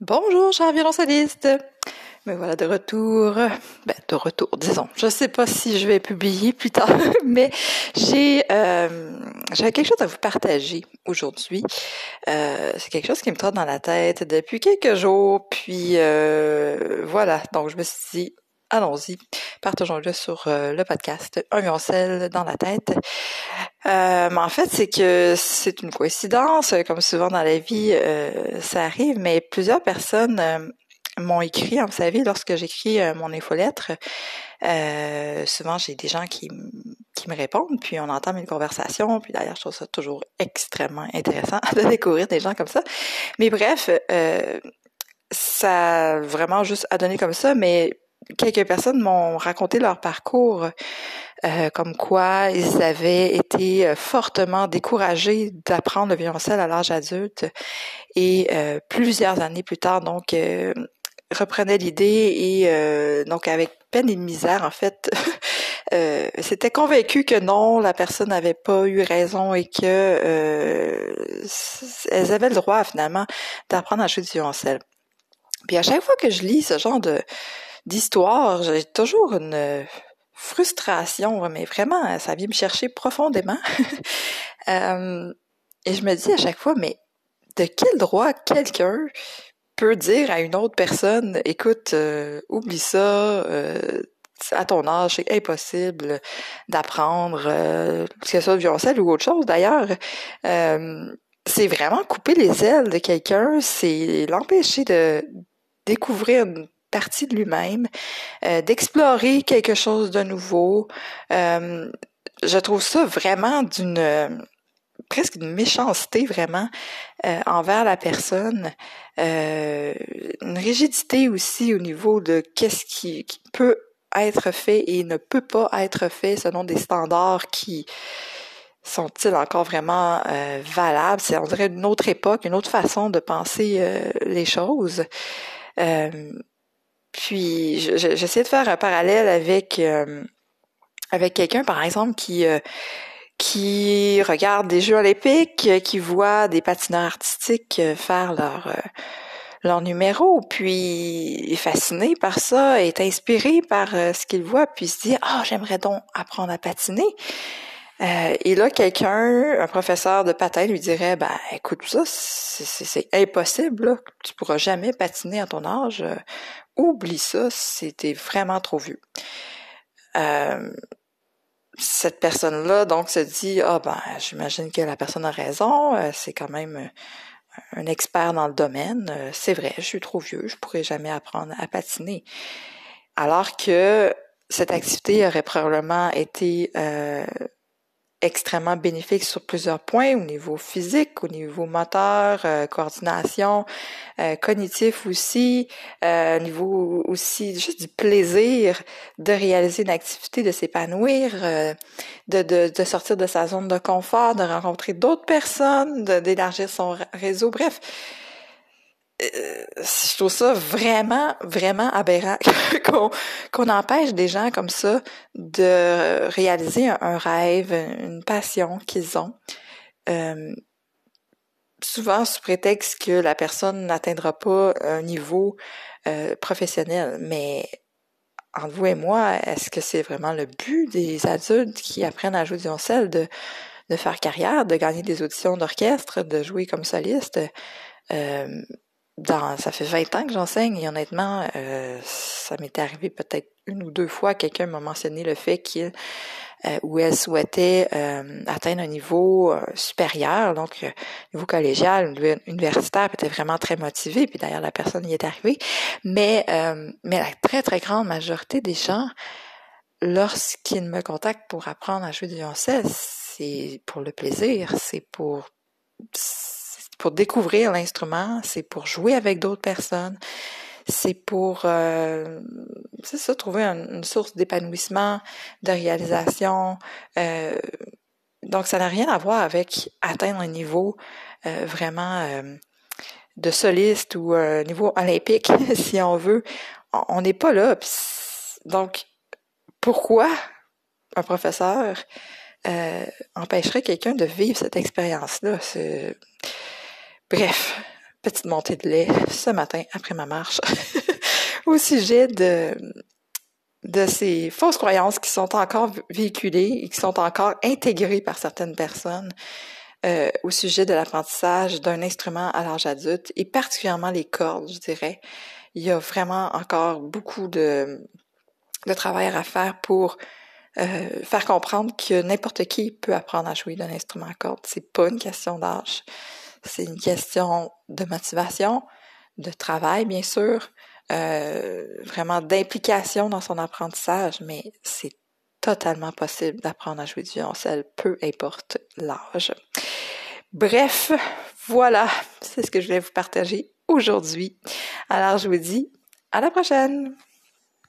Bonjour, chers violoncellistes. Me voilà de retour. Ben, de retour, disons. Je sais pas si je vais publier plus tard, mais j'ai euh, quelque chose à vous partager aujourd'hui. Euh, c'est quelque chose qui me trotte dans la tête depuis quelques jours. Puis euh, voilà. Donc je me suis dit, allons-y, partageons-le sur euh, le podcast Un violoncelle dans la tête. Euh, mais en fait, c'est que c'est une coïncidence, comme souvent dans la vie, euh, ça arrive, mais plusieurs personnes m'ont écrit, hein, vous savez, lorsque j'écris mon infolettre, souvent j'ai des gens qui, me répondent, puis on entame une conversation, puis d'ailleurs je trouve ça toujours extrêmement intéressant de découvrir des gens comme ça. Mais bref, ça vraiment juste à donner comme ça, mais quelques personnes m'ont raconté leur parcours, euh, comme quoi ils avaient été euh, fortement découragés d'apprendre le violoncelle à l'âge adulte et euh, plusieurs années plus tard, donc reprenaient l'idée et donc avec peine et misère en fait euh, s'étaient convaincus que non la personne n'avait pas eu raison et que elles avaient le droit finalement d'apprendre à jouer du violoncelle. Puis à chaque fois que je lis ce genre de d'histoire, j'ai toujours une frustration, mais vraiment, ça vient me chercher profondément. euh, et je me dis à chaque fois, mais de quel droit quelqu'un peut dire à une autre personne, écoute, euh, oublie ça, euh, à ton âge, c'est impossible d'apprendre, que ce soit le violoncelle ou autre chose d'ailleurs. C'est vraiment couper les ailes de quelqu'un, c'est l'empêcher de découvrir une partie de lui-même, euh, d'explorer quelque chose de nouveau. Euh, je trouve ça vraiment d'une presque une méchanceté vraiment euh, envers la personne, une rigidité aussi au niveau de qu'est-ce qui, peut être fait et ne peut pas être fait selon des standards qui sont-ils encore vraiment valables C'est on dirait une autre époque, une autre façon de penser les choses. Puis j'essaie de faire un parallèle avec euh, avec quelqu'un, par exemple, qui euh, qui regarde des Jeux olympiques, qui voit des patineurs artistiques faire leur euh, leur numéro, puis est fasciné par ça, est inspiré par ce qu'il voit, puis se dit ah j'aimerais donc apprendre à patiner. Euh, et là, quelqu'un, un professeur de patin, lui dirait, ben, écoute, ça, c'est impossible, là. tu pourras jamais patiner à ton âge. oublie ça, c'était vraiment trop vieux. Euh, cette personne-là, donc, se dit, ah ben, j'imagine que la personne a raison, euh, c'est quand même un expert dans le domaine. c'est vrai, je suis trop vieux, je pourrais jamais apprendre à patiner. Alors que cette activité aurait probablement été extrêmement bénéfique sur plusieurs points, au niveau physique, au niveau moteur, euh, coordination, euh, cognitif aussi, euh, au niveau aussi juste du plaisir de réaliser une activité, de s'épanouir, de, de, de, sortir de sa zone de confort, de rencontrer d'autres personnes, d'élargir son réseau, bref euh, je trouve ça vraiment, vraiment aberrant qu'on empêche des gens comme ça de réaliser un, rêve, une passion qu'ils ont. Euh, souvent sous prétexte que la personne n'atteindra pas un niveau euh, professionnel. Mais entre vous et moi, est-ce que c'est vraiment le but des adultes qui apprennent à jouer du violoncelle de, de faire carrière, de gagner des auditions d'orchestre, de jouer comme soliste? Dans, ça fait 20 ans que j'enseigne et honnêtement, euh, ça m'était arrivé peut-être une ou deux fois, quelqu'un m'a mentionné le fait qu'il euh, ou elle souhaitait euh, atteindre un niveau euh, supérieur, donc euh, niveau collégial, universitaire, était vraiment très motivé, puis d'ailleurs la personne y est arrivée. Mais, mais la très très grande majorité des gens, lorsqu'ils me contactent pour apprendre à jouer du violoncelle, c'est pour le plaisir, c'est pour pour découvrir l'instrument, c'est pour jouer avec d'autres personnes, c'est pour euh, ça trouver une, source d'épanouissement, de réalisation. Euh, donc ça n'a rien à voir avec atteindre un niveau euh, vraiment euh, de soliste ou un niveau olympique, si on veut. On n'est pas là. Donc pourquoi un professeur empêcherait quelqu'un de vivre cette expérience-là? Bref, petite montée de lait ce matin après ma marche au sujet de de ces fausses croyances qui sont encore véhiculées et qui sont encore intégrées par certaines personnes euh, au sujet de l'apprentissage d'un instrument à l'âge adulte et particulièrement les cordes, je dirais. Il y a vraiment encore beaucoup de, de travail à faire pour euh, faire comprendre que n'importe qui peut apprendre à jouer d'un instrument à cordes. C'est pas une question d'âge. C'est une question de motivation, de travail, bien sûr, euh, vraiment d'implication dans son apprentissage, mais c'est totalement possible d'apprendre à jouer du violoncelle, peu importe l'âge. Bref, voilà, c'est ce que je voulais vous partager aujourd'hui. Alors, je vous dis à la prochaine!